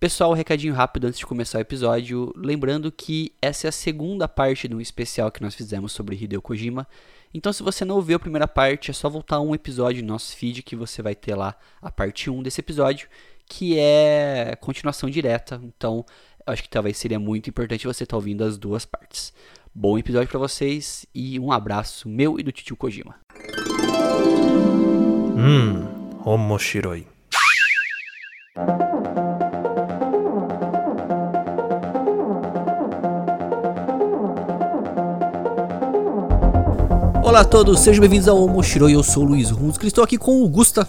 Pessoal, um recadinho rápido antes de começar o episódio, lembrando que essa é a segunda parte de um especial que nós fizemos sobre Hideo Kojima. Então, se você não ouviu a primeira parte, é só voltar um episódio no nosso feed que você vai ter lá a parte 1 desse episódio, que é continuação direta. Então, acho que talvez seria muito importante você estar tá ouvindo as duas partes. Bom episódio para vocês e um abraço meu e do Titio Kojima. Hum, omoshiroi. Olá a todos, sejam bem-vindos ao Omoshiroi, eu sou o Luiz Runz, estou aqui com o Gusta.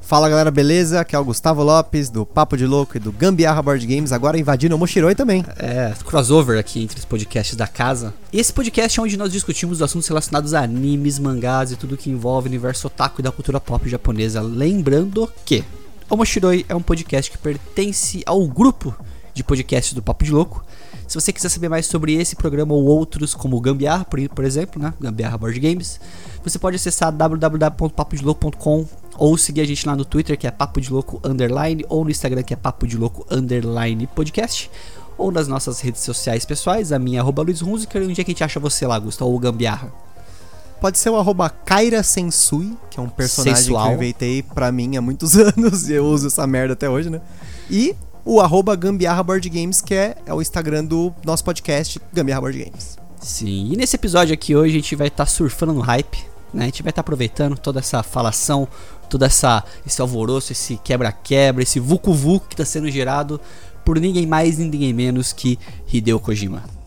Fala galera, beleza? Aqui é o Gustavo Lopes, do Papo de Louco e do Gambiarra Board Games, agora invadindo o Moshiroi também. É, crossover aqui entre os podcasts da casa. Esse podcast é onde nós discutimos assuntos relacionados a animes, mangás e tudo que envolve o universo otaku e da cultura pop japonesa. Lembrando que o Moshiroi é um podcast que pertence ao grupo de podcasts do Papo de Louco, se você quiser saber mais sobre esse programa ou outros, como o Gambiarra, por, por exemplo, né? Gambiarra Board Games, você pode acessar www.papodelouco.com ou seguir a gente lá no Twitter, que é Papo de Louco Underline, ou no Instagram, que é Papo de Louco Underline Podcast, ou nas nossas redes sociais pessoais, a minha arroba Luiz Hunziker, e onde é que a gente acha você lá, Gustavo, ou Gambiarra? Pode ser o arroba Kaira Sensui, que é um personagem Sensual. que eu inventei pra mim há muitos anos, e eu uso essa merda até hoje, né? E o arroba Gambiarra Board Games, que é, é o Instagram do nosso podcast, Gambiarra Board Games. Sim, e nesse episódio aqui hoje a gente vai estar tá surfando no hype, né? A gente vai estar tá aproveitando toda essa falação, todo essa, esse alvoroço, esse quebra-quebra, esse vucu-vucu que está sendo gerado por ninguém mais, ninguém menos que Hideo Kojima.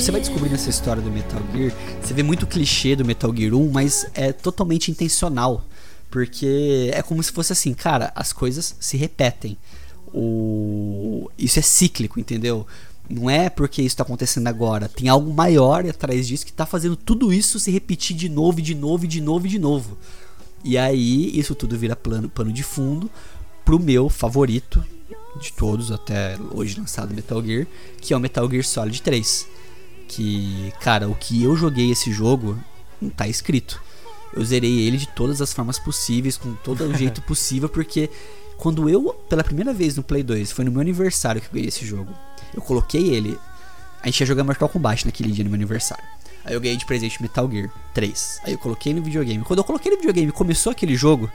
Você vai descobrir nessa história do Metal Gear, você vê muito clichê do Metal Gear 1, mas é totalmente intencional. Porque é como se fosse assim, cara, as coisas se repetem. O... Isso é cíclico, entendeu? Não é porque isso está acontecendo agora. Tem algo maior atrás disso que está fazendo tudo isso se repetir de novo, de novo, de novo, de novo. E aí isso tudo vira plano, pano de fundo pro meu favorito de todos até hoje lançado Metal Gear, que é o Metal Gear Solid 3 que, cara, o que eu joguei esse jogo não tá escrito. Eu zerei ele de todas as formas possíveis, com todo o jeito possível, porque quando eu, pela primeira vez no Play 2, foi no meu aniversário que eu ganhei esse jogo. Eu coloquei ele, a gente ia jogar Mortal Kombat naquele dia no meu aniversário. Aí eu ganhei de presente Metal Gear 3. Aí eu coloquei no videogame. Quando eu coloquei no videogame e começou aquele jogo,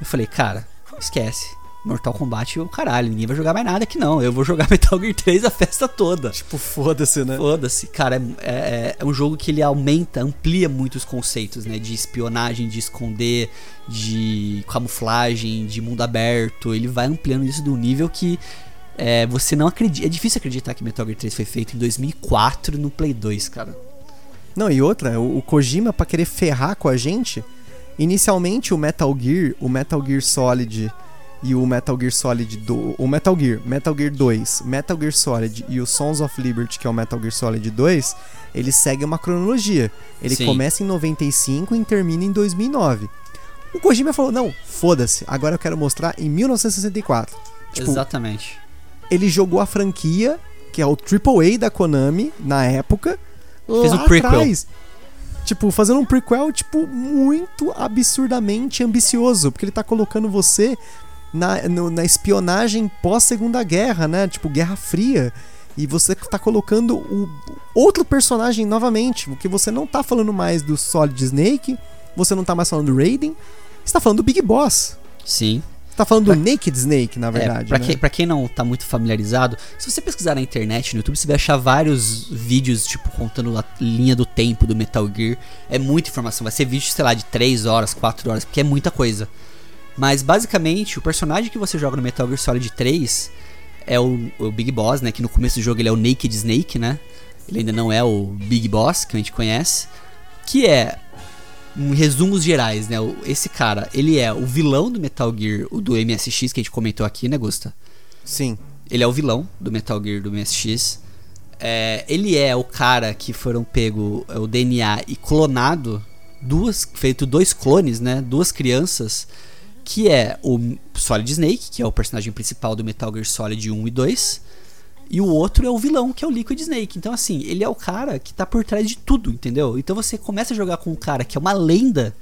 eu falei, cara, esquece. Mortal Kombat, o caralho, ninguém vai jogar mais nada aqui não. Eu vou jogar Metal Gear 3 a festa toda. Tipo, foda-se, né? Foda-se. Cara, é, é, é, um jogo que ele aumenta, amplia muitos conceitos, né? De espionagem, de esconder, de camuflagem, de mundo aberto. Ele vai ampliando isso de um nível que é, você não acredita. É difícil acreditar que Metal Gear 3 foi feito em 2004 no Play 2, cara. Não, e outra, o, o Kojima, pra querer ferrar com a gente, inicialmente o Metal Gear, o Metal Gear Solid e o Metal Gear Solid do o Metal Gear, Metal Gear 2, Metal Gear Solid e o Sons of Liberty, que é o Metal Gear Solid 2, ele segue uma cronologia. Ele Sim. começa em 95 e termina em 2009. O Kojima falou: "Não, foda-se, agora eu quero mostrar em 1964". Tipo, Exatamente. Ele jogou a franquia, que é o AAA da Konami na época, fez um prequel. Atrás. Tipo, fazendo um prequel, tipo, muito absurdamente ambicioso. Porque ele tá colocando você na, no, na espionagem pós-segunda guerra, né? Tipo, Guerra Fria. E você tá colocando o outro personagem novamente, porque você não tá falando mais do Solid Snake, você não tá mais falando do Raiden, você tá falando do Big Boss. Sim. Tá falando pra... do Naked Snake, na é, verdade. É, pra, né? quem, pra quem não tá muito familiarizado, se você pesquisar na internet, no YouTube, você vai achar vários vídeos, tipo, contando a linha do tempo do Metal Gear. É muita informação. Vai ser vídeo, sei lá, de 3 horas, 4 horas, porque é muita coisa. Mas basicamente, o personagem que você joga no Metal Gear Solid 3 é o, o, Big Boss, né? Que no começo do jogo ele é o Naked Snake, né? Ele ainda não é o Big Boss que a gente conhece. Que é, em resumos gerais, né? Esse cara, ele é o vilão do Metal Gear, o do MSX que a gente comentou aqui, né, Gusta? Sim. Ele é o vilão do Metal Gear do MSX. É, ele é o cara que foram pego é, o DNA e clonado duas feito dois clones, né? Duas crianças que é o Solid Snake, que é o personagem principal do Metal Gear Solid 1 e 2, E o outro é o vilão, que é o Liquid Snake. Então, assim, ele é o cara que tá por trás de tudo, entendeu? Então você começa a jogar com um cara que é uma lenda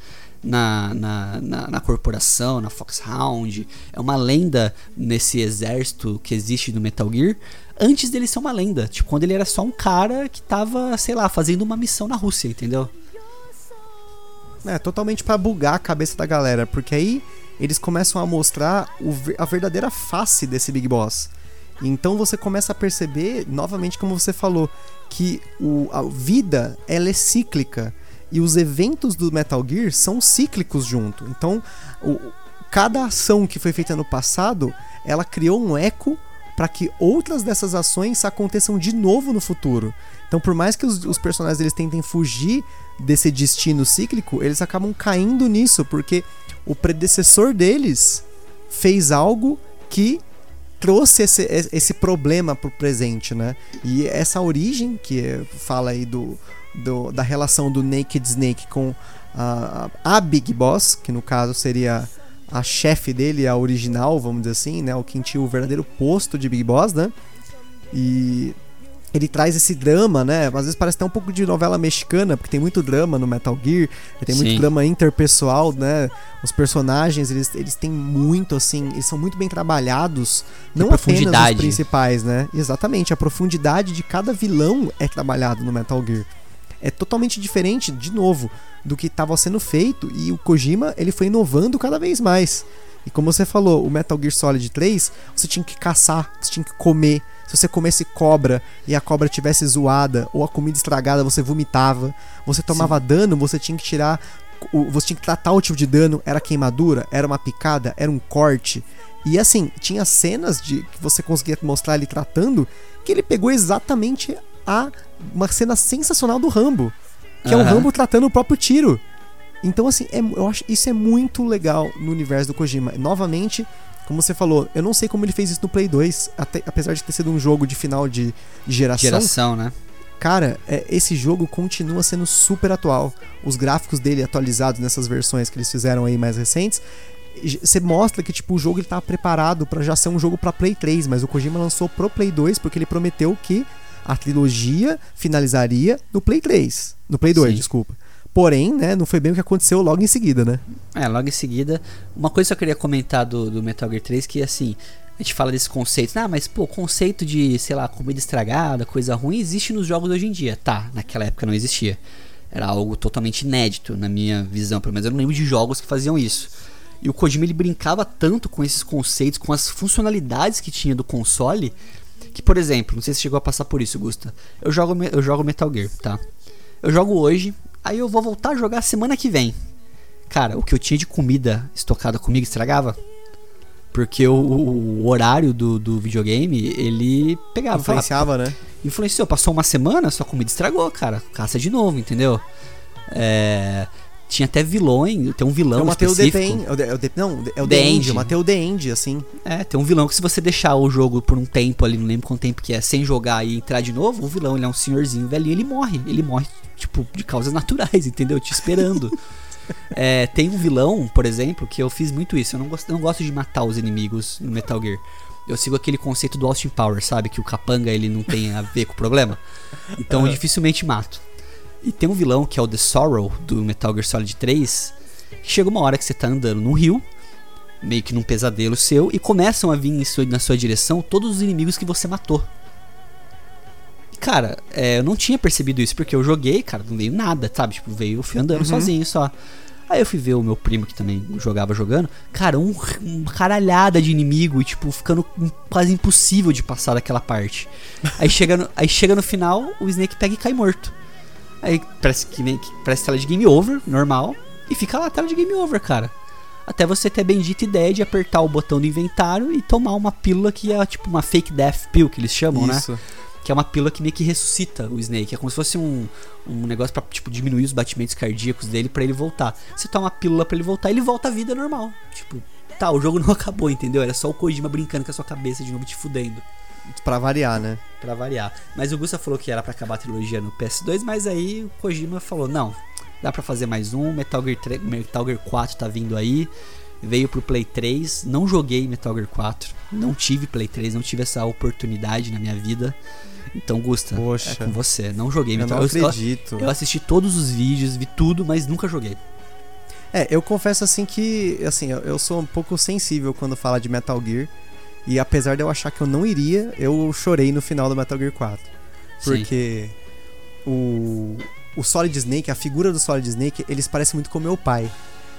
na, na, na, na corporação, na Foxhound, é uma lenda nesse exército que existe no Metal Gear, antes dele ser uma lenda. Tipo, quando ele era só um cara que tava, sei lá, fazendo uma missão na Rússia, entendeu? É, totalmente pra bugar a cabeça da galera, porque aí eles começam a mostrar o, a verdadeira face desse Big Boss. Então você começa a perceber, novamente como você falou, que o, a vida ela é cíclica e os eventos do Metal Gear são cíclicos junto. Então, o, cada ação que foi feita no passado, ela criou um eco para que outras dessas ações aconteçam de novo no futuro. Então, por mais que os, os, personagens eles tentem fugir desse destino cíclico, eles acabam caindo nisso, porque o predecessor deles fez algo que trouxe esse, esse problema pro presente, né? E essa origem que fala aí do, do da relação do Naked Snake com a, a Big Boss, que no caso seria a chefe dele, a original, vamos dizer assim, né? O quem tinha o verdadeiro posto de Big Boss, né? E ele traz esse drama, né? Às vezes parece até um pouco de novela mexicana, porque tem muito drama no Metal Gear, tem muito Sim. drama interpessoal, né? Os personagens, eles, eles têm muito, assim, eles são muito bem trabalhados, não apenas os principais, né? Exatamente, a profundidade de cada vilão é trabalhado no Metal Gear. É totalmente diferente, de novo, do que estava sendo feito e o Kojima, ele foi inovando cada vez mais. E como você falou, o Metal Gear Solid 3, você tinha que caçar, você tinha que comer, se você comesse cobra e a cobra tivesse zoada ou a comida estragada, você vomitava. Você tomava Sim. dano, você tinha que tirar. Você tinha que tratar o tipo de dano. Era queimadura? Era uma picada? Era um corte? E assim, tinha cenas de que você conseguia mostrar ele tratando que ele pegou exatamente a uma cena sensacional do Rambo. Que uhum. é o Rambo tratando o próprio tiro. Então, assim, é, eu acho isso é muito legal no universo do Kojima. Novamente, como você falou, eu não sei como ele fez isso no Play 2, até, apesar de ter sido um jogo de final de, de geração. Geração, né? Cara, é, esse jogo continua sendo super atual. Os gráficos dele atualizados nessas versões que eles fizeram aí mais recentes, você mostra que tipo o jogo ele tá preparado para já ser um jogo para Play 3, mas o Kojima lançou pro Play 2 porque ele prometeu que a trilogia finalizaria no Play 3, no Play 2, Sim. desculpa. Porém, né, não foi bem o que aconteceu logo em seguida, né? É, logo em seguida. Uma coisa que eu queria comentar do, do Metal Gear 3 que assim, a gente fala desse conceito, ah, mas pô, conceito de, sei lá, comida estragada, coisa ruim, existe nos jogos hoje em dia. Tá, naquela época não existia. Era algo totalmente inédito, na minha visão, pelo menos eu não lembro de jogos que faziam isso. E o Kojima ele brincava tanto com esses conceitos, com as funcionalidades que tinha do console, que, por exemplo, não sei se chegou a passar por isso, Gusta. Eu jogo, eu jogo Metal Gear, tá? Eu jogo hoje, Aí eu vou voltar a jogar semana que vem. Cara, o que eu tinha de comida estocada comigo estragava. Porque o, o horário do, do videogame, ele pegava. Influenciava, né? Influenciou. Passou uma semana, sua comida estragou, cara. Caça de novo, entendeu? É. Tinha até vilões, tem um vilão é o específico. É o, é o, não, é o The, The End, o The End, assim. É, tem um vilão que se você deixar o jogo por um tempo ali, não lembro quanto tempo que é, sem jogar e entrar de novo, o vilão, ele é um senhorzinho velhinho, ele morre. Ele morre, tipo, de causas naturais, entendeu? Te esperando. é, tem um vilão, por exemplo, que eu fiz muito isso. Eu não gosto, não gosto de matar os inimigos no Metal Gear. Eu sigo aquele conceito do Austin Power, sabe? Que o capanga ele não tem a ver com o problema. Então eu dificilmente mato. E tem um vilão que é o The Sorrow do Metal Gear Solid 3, que chega uma hora que você tá andando num rio, meio que num pesadelo seu, e começam a vir sua, na sua direção todos os inimigos que você matou. Cara, é, eu não tinha percebido isso, porque eu joguei, cara, não veio nada, sabe? Tipo, veio, eu fui andando uhum. sozinho só. Aí eu fui ver o meu primo que também jogava jogando. Cara, um, uma caralhada de inimigo e, tipo, ficando quase impossível de passar daquela parte. Aí chega no, aí chega no final, o Snake pega e cai morto. Aí parece que nem parece tela de game over, normal, e fica lá a tela de game over, cara. Até você ter a bendita ideia de apertar o botão do inventário e tomar uma pílula que é tipo uma fake death pill que eles chamam, né? Isso. né? Que é uma pílula que meio que ressuscita o Snake. É como se fosse um, um negócio pra tipo, diminuir os batimentos cardíacos dele para ele voltar. Você toma uma pílula para ele voltar, ele volta à vida normal. Tipo, tá, o jogo não acabou, entendeu? Era só o Kojima brincando com a sua cabeça de novo, te fudendo. Pra variar, né? Pra variar. Mas o Gusta falou que era para acabar a trilogia no PS2, mas aí o Kojima falou: não, dá para fazer mais um. Metal Gear, 3, Metal Gear 4 tá vindo aí. veio pro Play 3. Não joguei Metal Gear 4. Não tive Play 3, não tive essa oportunidade na minha vida. Então, Gusta, Poxa. é com você. Não joguei Eu Metal não Gear. Eu, acredito. eu assisti todos os vídeos, vi tudo, mas nunca joguei. É, eu confesso assim que, assim, eu sou um pouco sensível quando fala de Metal Gear. E apesar de eu achar que eu não iria, eu chorei no final do Metal Gear 4. Sim. Porque o, o Solid Snake, a figura do Solid Snake, eles parecem muito com meu pai.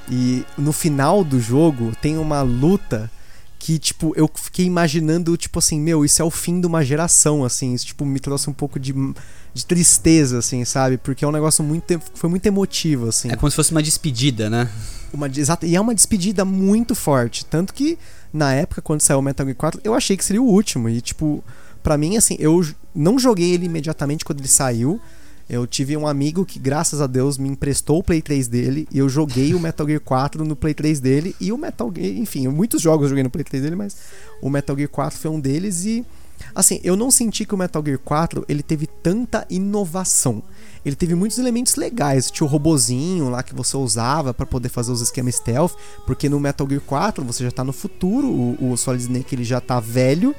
E no final do jogo tem uma luta que, tipo, eu fiquei imaginando, tipo assim, meu, isso é o fim de uma geração, assim. Isso, tipo, me trouxe um pouco de, de tristeza, assim, sabe? Porque é um negócio muito. Foi muito emotivo, assim. É como se fosse uma despedida, né? Uma, exata, e é uma despedida muito forte. Tanto que, na época, quando saiu o Metal Gear 4, eu achei que seria o último. E, tipo, pra mim, assim, eu não joguei ele imediatamente quando ele saiu. Eu tive um amigo que, graças a Deus, me emprestou o Play 3 dele. E eu joguei o Metal Gear 4 no Play 3 dele. E o Metal Gear, enfim, muitos jogos eu joguei no Play 3 dele, mas o Metal Gear 4 foi um deles. E, assim, eu não senti que o Metal Gear 4 ele teve tanta inovação. Ele teve muitos elementos legais. Tinha o robozinho lá que você usava pra poder fazer os esquemas stealth. Porque no Metal Gear 4 você já tá no futuro. O, o Solid Snake ele já tá velho.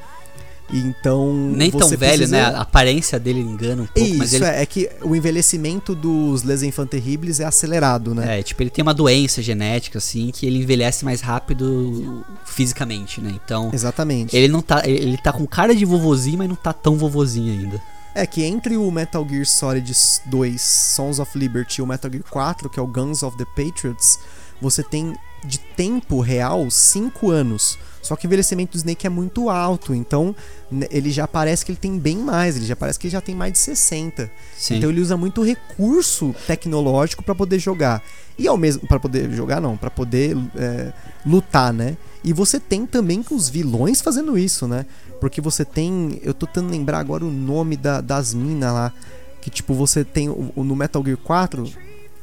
E então. Nem tão velho, precisa- né? A aparência dele engana um pouco, Isso, mas ele. é, é que o envelhecimento dos Les Enfants Terribles é acelerado, né? É, tipo, ele tem uma doença genética, assim, que ele envelhece mais rápido fisicamente, né? Então, Exatamente. ele não tá. Ele tá com cara de vovozinho, mas não tá tão vovozinho ainda. É que entre o Metal Gear Solid 2 Sons of Liberty e o Metal Gear 4, que é o Guns of the Patriots, você tem de tempo real 5 anos. Só que o envelhecimento do Snake é muito alto, então né, ele já parece que ele tem bem mais, ele já parece que ele já tem mais de 60. Sim. Então ele usa muito recurso tecnológico pra poder jogar. E ao mesmo para poder jogar não, pra poder é, lutar, né? E você tem também com os vilões fazendo isso, né? Porque você tem, eu tô tentando lembrar agora o nome da- das minas lá, que tipo você tem no Metal Gear 4,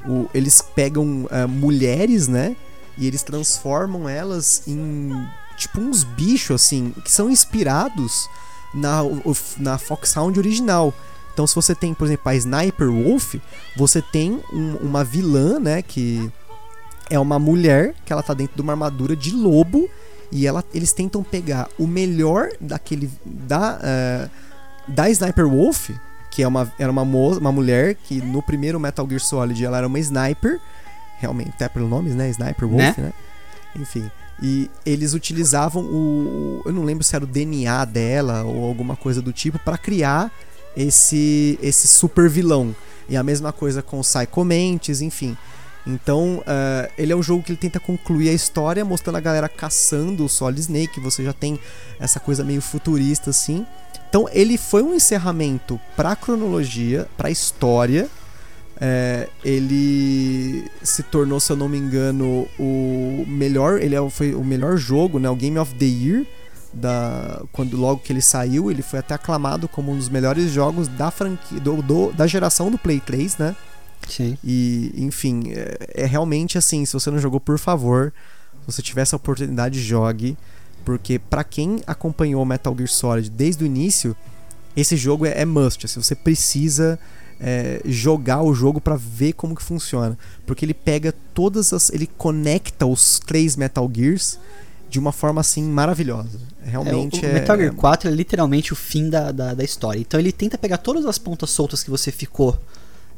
o- eles pegam é, mulheres, né? E eles transformam elas em tipo uns bichos assim, que são inspirados na, na Foxhound original. Então, se você tem, por exemplo, a Sniper Wolf, você tem um- uma vilã, né? Que é uma mulher que ela tá dentro de uma armadura de lobo e ela, eles tentam pegar o melhor daquele da eh, da Sniper Wolf, que é uma era uma, mo- uma mulher que no primeiro Metal Gear Solid ela era uma sniper, realmente até pelo nome, né? Sniper Wolf, Né? né? Enfim, e eles utilizavam o, eu não lembro se era o DNA dela ou alguma coisa do tipo pra criar esse esse super vilão. E a mesma coisa com Psycho Mantis, enfim. Então, eh, ele é um jogo que ele tenta concluir a história, mostrando a galera caçando o Solid Snake. Você já tem essa coisa meio futurista, assim. Então, ele foi um encerramento pra cronologia, pra história. É, ele se tornou, se eu não me engano, o melhor. Ele é- foi o melhor jogo, né? O Game of the Year. Da, quando logo que ele saiu, ele foi até aclamado como um dos melhores jogos da franquia do, do- da geração do Play 3, né? Sim. E, enfim, é, é realmente assim, se você não jogou, por favor, se você tiver essa oportunidade, jogue, porque pra quem acompanhou Metal Gear Solid desde o início, esse jogo é, é must, assim, você precisa é, jogar o jogo pra ver como que funciona, porque ele pega todas as, ele conecta os três Metal Gears de uma forma assim maravilhosa. Realmente É, o, é, o Metal Gear 4 é literalmente o fim da, da, da história. Então ele tenta pegar todas as pontas soltas que você ficou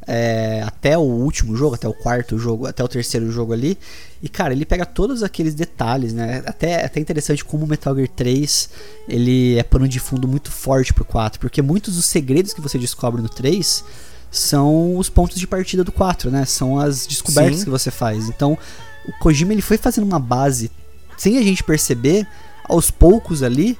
é, até o último jogo, até o quarto jogo, até o terceiro jogo ali. E cara, ele pega todos aqueles detalhes, né? Até, até interessante como o Metal Gear 3 ele é pano de fundo muito forte pro 4, porque muitos dos segredos que você descobre no 3 são os pontos de partida do 4, né? São as descobertas Sim. que você faz. Então, o Kojima ele foi fazendo uma base sem a gente perceber, aos poucos ali,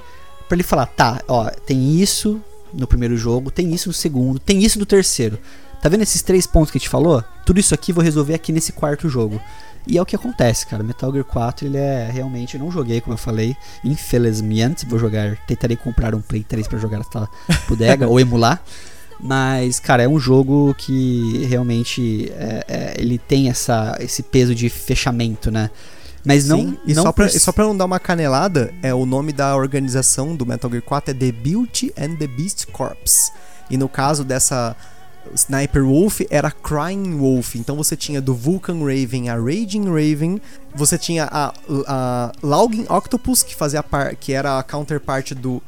pra ele falar, tá, ó, tem isso no primeiro jogo, tem isso no segundo, tem isso no terceiro. Tá vendo esses três pontos que a gente falou? Tudo isso aqui vou resolver aqui nesse quarto jogo. E é o que acontece, cara. Metal Gear 4, ele é realmente. Eu não joguei, como eu falei. Infelizmente, vou jogar. Tentarei comprar um Play 3 pra jogar essa bodega ou emular. Mas, cara, é um jogo que realmente é- é, ele tem essa, esse peso de fechamento, né? Mas não. Sim, e, não só pra, por- e só pra não dar uma canelada, é o nome da organização do Metal Gear 4 é The Beauty and the Beast Corps. E no caso dessa Sniper Wolf era Crying Wolf. Então você tinha do Vulcan Raven a Raging Raven. Você tinha a, a Logging Octopus, que fazia par, que era a counterpart do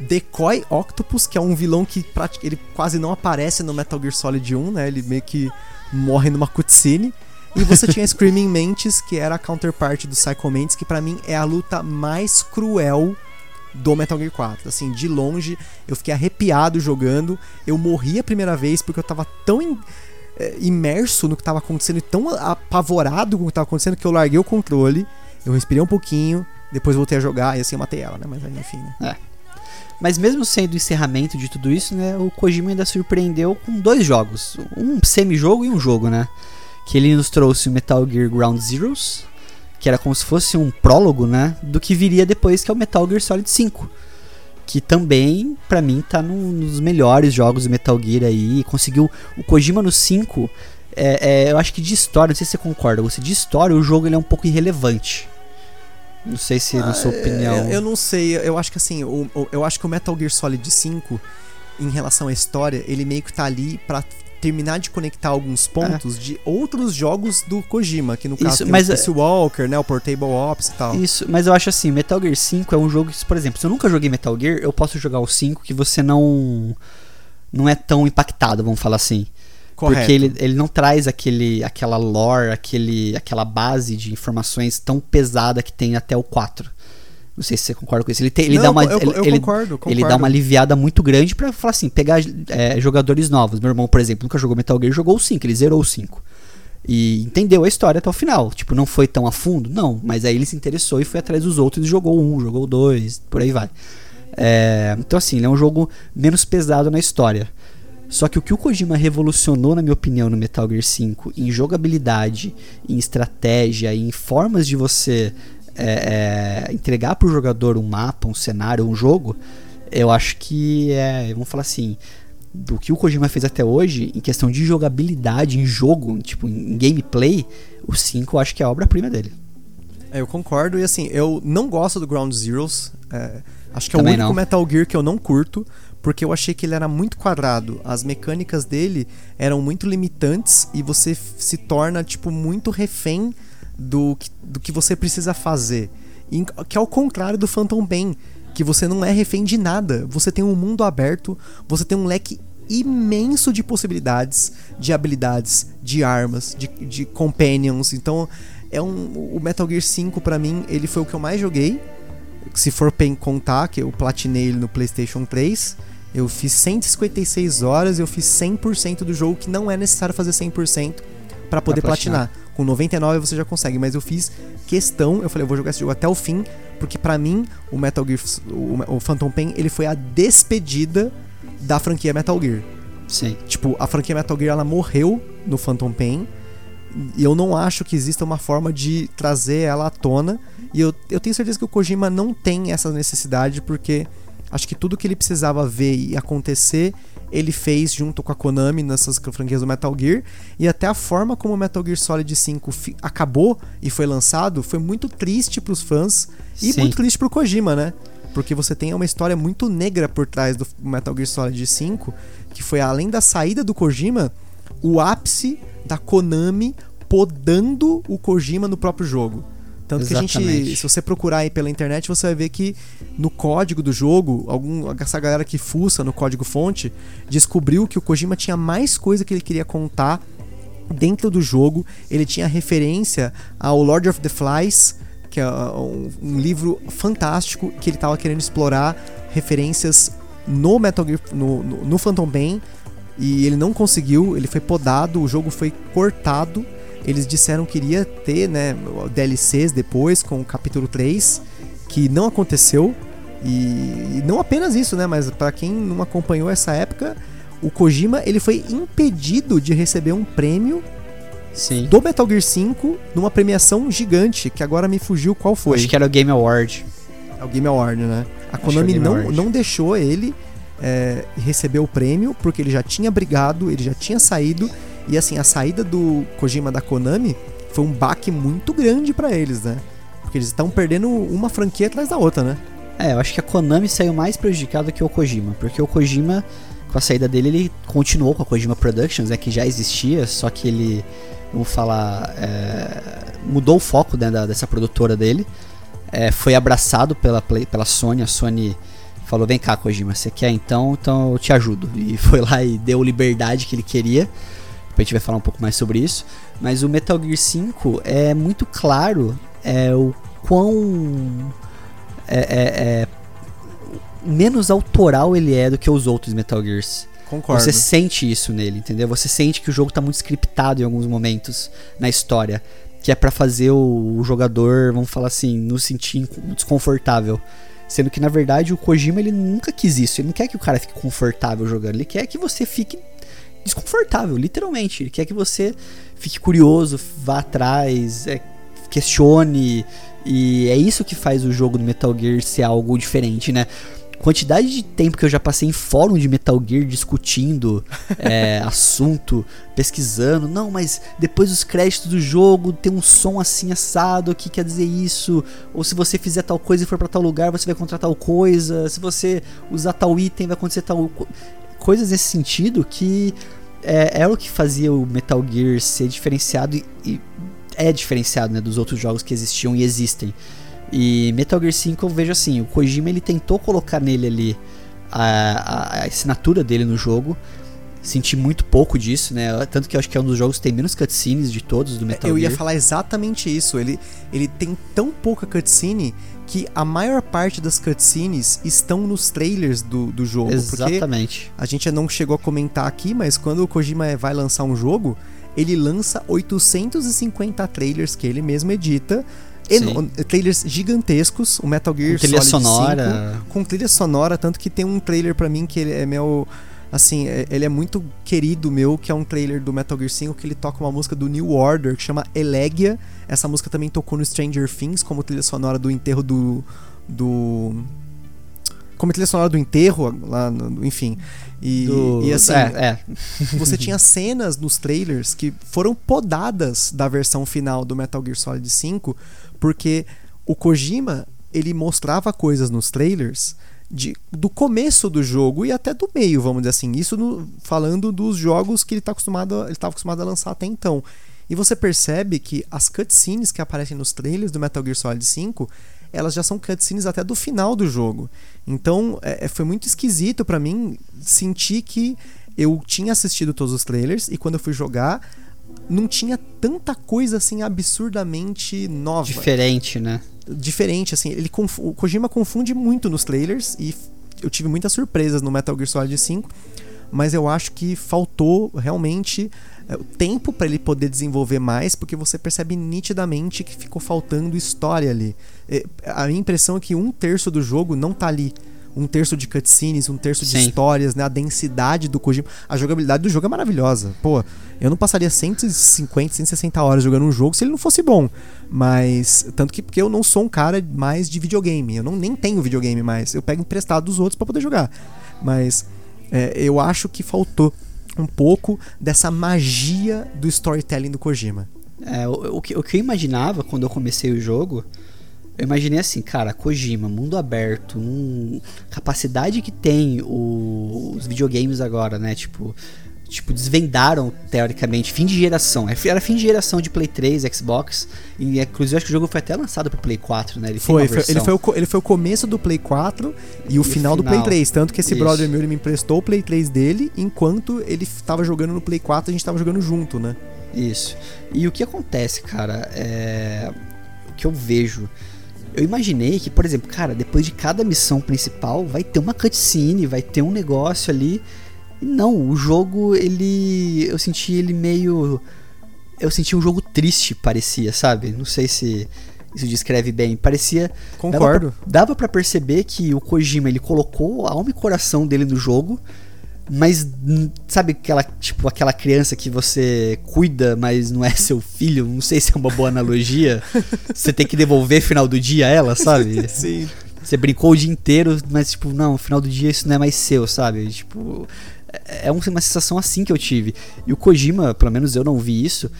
Decoy Octopus, que é um vilão que ele quase não aparece no Metal Gear Solid 1, né? Ele meio que morre numa cutscene. E você tinha Screaming Mantis, que era a counterpart do Psycho Mantis, que para mim é a luta mais cruel do Metal Gear 4. Assim, de longe, eu fiquei arrepiado jogando. Eu morri a primeira vez porque eu tava tão in, é, imerso no que tava acontecendo e tão apavorado com o que tava acontecendo que eu larguei o controle, eu respirei um pouquinho, depois voltei a jogar e assim eu matei ela, né? Mas aí, enfim, né? É. Mas mesmo sendo o encerramento de tudo isso, né, o Kojima ainda surpreendeu com dois jogos, um semi-jogo e um jogo, né? Que ele nos trouxe o Metal Gear Ground Zeroes, que era como se fosse um prólogo, né, do que viria depois, que é o Metal Gear Solid 5. Que também, para mim, tá no, nos melhores jogos do Metal Gear aí. Conseguiu. O Kojima no 5, é, é, eu acho que de história, não sei se você concorda, você de história, o jogo ele é um pouco irrelevante. Não sei se, na sua ah, opinião. Eu, eu, não sei, eu acho que assim, o, o, eu acho que o Metal Gear Solid 5, em relação à história, ele meio que tá ali pra terminar de conectar alguns pontos é. de outros jogos do Kojima, que no caso isso, tem mas, o Peace Walker, né, o Portable Ops e tal. Isso, mas eu acho assim, Metal Gear 5 é um jogo que, por exemplo, se eu nunca joguei Metal Gear, eu posso jogar o 5 que você não não é tão impactado, vamos falar assim. Correto. Porque ele, ele não traz aquele, aquela lore, aquele, aquela base de informações tão pesada que tem até o 4. Não sei se você concorda com isso. Ele, tem, ele não, dá uma. Eu, eu, ele, concordo, concordo. Ele dá uma aliviada muito grande para falar assim, pegar é, jogadores novos. Meu irmão, por exemplo, nunca jogou Metal Gear, jogou o 5, ele zerou o 5. E entendeu a história até o final. Tipo, não foi tão a fundo? Não. Mas aí ele se interessou e foi atrás dos outros e jogou um, jogou dois, por aí vai. É, então, assim, ele é um jogo menos pesado na história. Só que o que o Kojima revolucionou, na minha opinião, no Metal Gear 5, em jogabilidade, em estratégia, em formas de você é, é, entregar para o jogador um mapa, um cenário, um jogo, eu acho que é, vamos falar assim, do que o Kojima fez até hoje, em questão de jogabilidade, em jogo, tipo, em gameplay, o 5 eu acho que é a obra-prima dele. É, eu concordo, e assim, eu não gosto do Ground Zeroes. É, acho que é Também o único não. Metal Gear que eu não curto, porque eu achei que ele era muito quadrado. As mecânicas dele eram muito limitantes e você se torna, tipo, muito refém do que, do que você precisa fazer. E, que é o contrário do Phantom Pain, que você não é refém de nada. Você tem um mundo aberto, você tem um leque imenso de possibilidades, de habilidades, de armas, de, de companions. Então, é um, o Metal Gear 5 para mim, ele foi o que eu mais joguei. Se for contar, que eu platinei ele no PlayStation 3. Eu fiz 156 horas, eu fiz 100% do jogo, que não é necessário fazer 100% para poder pra platinar. platinar. Com 99 você já consegue, mas eu fiz questão, eu falei, eu vou jogar esse jogo até o fim, porque para mim o Metal Gear, o, o Phantom Pain, ele foi a despedida da franquia Metal Gear. Sim. Tipo, a franquia Metal Gear ela morreu no Phantom Pain. E eu não acho que exista uma forma de trazer ela à tona. E eu, eu tenho certeza que o Kojima não tem essa necessidade, porque acho que tudo que ele precisava ver e acontecer, ele fez junto com a Konami nessas franquias do Metal Gear. E até a forma como o Metal Gear Solid 5 acabou e foi lançado foi muito triste para os fãs e Sim. muito triste pro Kojima, né? Porque você tem uma história muito negra por trás do Metal Gear Solid 5, que foi além da saída do Kojima, o ápice da Konami podando o Kojima no próprio jogo. Tanto Exatamente. que a gente, se você procurar aí pela internet, você vai ver que no código do jogo, algum, essa galera que fuça no código fonte, descobriu que o Kojima tinha mais coisa que ele queria contar dentro do jogo. Ele tinha referência ao Lord of the Flies, que é um, um livro fantástico que ele estava querendo explorar referências no Metal Gear, no, no, no Phantom Pain, e ele não conseguiu, ele foi podado, o jogo foi cortado eles disseram que iria ter, né, DLCs depois com o capítulo 3, que não aconteceu. E, e não apenas isso, né, mas para quem não acompanhou essa época, o Kojima ele foi impedido de receber um prêmio Sim. do Metal Gear 5 numa premiação gigante, que agora me fugiu qual foi. Acho que era o Game Award. É o Game Award, né? A Acho Konami não, não deixou ele é, receber o prêmio, porque ele já tinha brigado, ele já tinha saído e assim, a saída do Kojima da Konami foi um baque muito grande para eles, né? Porque eles estão perdendo uma franquia atrás da outra, né? É, eu acho que a Konami saiu mais prejudicada que o Kojima, porque o Kojima com a saída dele, ele continuou com a Kojima Productions, né, que já existia, só que ele, vamos falar, é, mudou o foco né, da, dessa produtora dele. É, foi abraçado pela, Play, pela Sony, a Sony falou: Vem cá, Kojima, você quer então? Então eu te ajudo. E foi lá e deu liberdade que ele queria. Depois a gente vai falar um pouco mais sobre isso. Mas o Metal Gear 5 é muito claro é, o quão. É, é, é, menos autoral ele é do que os outros Metal Gears. Concordo. Você sente isso nele, entendeu? Você sente que o jogo tá muito scriptado em alguns momentos na história. Que é para fazer o, o, jogador, vamos falar assim, nos sentir desconfortável. Sendo que na verdade o Kojima ele nunca quis isso. Ele não quer que o cara fique confortável jogando. Ele quer que você fique desconfortável, literalmente. Ele quer que você fique curioso, vá atrás, é, questione. E é isso que faz o jogo do Metal Gear ser algo diferente, né? Quantidade de tempo que eu já passei em fórum de Metal Gear discutindo é, assunto, pesquisando. Não, mas depois dos créditos do jogo tem um som assim assado, o que quer dizer isso? Ou se você fizer tal coisa e for para tal lugar, você vai encontrar tal coisa. Se você usar tal item, vai acontecer tal coisas nesse sentido que é, é o que fazia o Metal Gear ser diferenciado e, e é diferenciado né, dos outros jogos que existiam e existem. E Metal Gear 5 eu vejo assim, o Kojima ele tentou colocar nele ali a, a, a assinatura dele no jogo. Senti muito pouco disso, né? Tanto que eu acho que é um dos jogos que tem menos cutscenes de todos do Metal eu Gear. Eu ia falar exatamente isso. Ele, ele tem tão pouca cutscene que a maior parte das cutscenes estão nos trailers do, do jogo. Exatamente. a gente não chegou a comentar aqui, mas quando o Kojima vai lançar um jogo, ele lança 850 trailers que ele mesmo edita trailers gigantescos, o Metal Gear com trilha Solid sonora. 5, com trilha sonora, tanto que tem um trailer para mim que é meu assim, é, ele é muito querido meu, que é um trailer do Metal Gear 5 que ele toca uma música do New Order que chama Elegia. Essa música também tocou no Stranger Things como trilha sonora do enterro do do como trilha sonora do enterro, lá, no, enfim. E, do... e assim, é, é. você tinha cenas nos trailers que foram podadas da versão final do Metal Gear Solid 5 porque o Kojima, ele mostrava coisas nos trailers de, do começo do jogo e até do meio, vamos dizer assim. Isso no, falando dos jogos que ele tá acostumado, ele estava acostumado a lançar até então. E você percebe que as cutscenes que aparecem nos trailers do Metal Gear Solid 5, elas já são cutscenes até do final do jogo. Então, é, é foi muito esquisito para mim sentir que eu tinha assistido todos os trailers e quando eu fui jogar, não tinha tanta coisa assim absurdamente nova. Diferente, né? Diferente, assim. Ele o Kojima confunde muito nos trailers e eu tive muitas surpresas no Metal Gear Solid 5, mas eu acho que faltou realmente é, o tempo para ele poder desenvolver mais, porque você percebe nitidamente que ficou faltando história ali. É, a minha impressão é que um terço do jogo não tá ali um terço de cutscenes, um terço de Sim. histórias, né? A densidade do Kojima. A jogabilidade do jogo é maravilhosa. Pô, eu não passaria 150, 160 horas jogando um jogo se ele não fosse bom. Mas. Tanto que porque eu não sou um cara mais de videogame. Eu não nem tenho videogame mais. Eu pego emprestado dos outros para poder jogar. Mas é, eu acho que faltou um pouco dessa magia do storytelling do Kojima. É, o, o, que, o que eu imaginava quando eu comecei o jogo eu imaginei assim, cara, Kojima, mundo aberto, capacidade que tem o, os videogames agora, né? Tipo, tipo, desvendaram, teoricamente, fim de geração. É, era fim de geração de Play 3, Xbox. E inclusive acho que o jogo foi até lançado pro Play 4, né? Ele foi, foi ele, foi o, ele foi o começo do Play 4 e, e o final, final do Play 3. Tanto que esse Isso. brother meu ele me emprestou o Play 3 dele, enquanto ele tava jogando no Play 4, a gente tava jogando junto, né? Isso. E o que acontece, cara, é. O que eu vejo eu imaginei que, por exemplo, cara, depois de cada missão principal vai ter uma cutscene, vai ter um negócio ali. E não, o jogo, ele. Eu senti ele meio. Eu senti um jogo triste, parecia, sabe? Não sei se isso descreve bem. Parecia. Concordo. Dava para perceber que o Kojima ele colocou a alma e coração dele no jogo mas sabe aquela tipo aquela criança que você cuida, mas não é seu filho? Não sei se é uma boa analogia. você tem que devolver final do dia ela, sabe? Sim. Você brincou o dia inteiro, mas tipo, não, final do dia isso não é mais seu, sabe? Tipo, é, é uma sensação assim que eu tive. E o Kojima, pelo menos eu não vi isso.